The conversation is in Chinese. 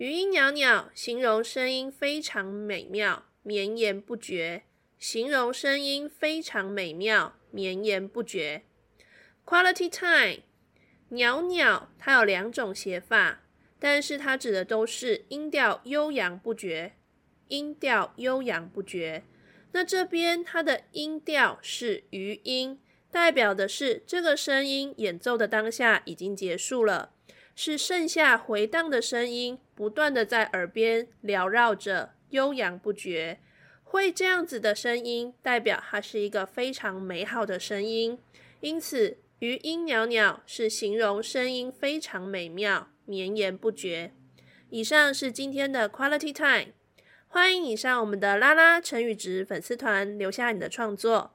余音袅袅，形容声音非常美妙，绵延不绝。形容声音非常美妙，绵延不绝。Quality time，袅袅，它有两种写法，但是它指的都是音调悠扬不绝。音调悠扬不绝，那这边它的音调是余音，代表的是这个声音演奏的当下已经结束了，是剩下回荡的声音，不断的在耳边缭绕着，悠扬不绝。会这样子的声音，代表它是一个非常美好的声音，因此余音袅袅是形容声音非常美妙，绵延不绝。以上是今天的 Quality Time。欢迎你上我们的拉拉成语值粉丝团留下你的创作，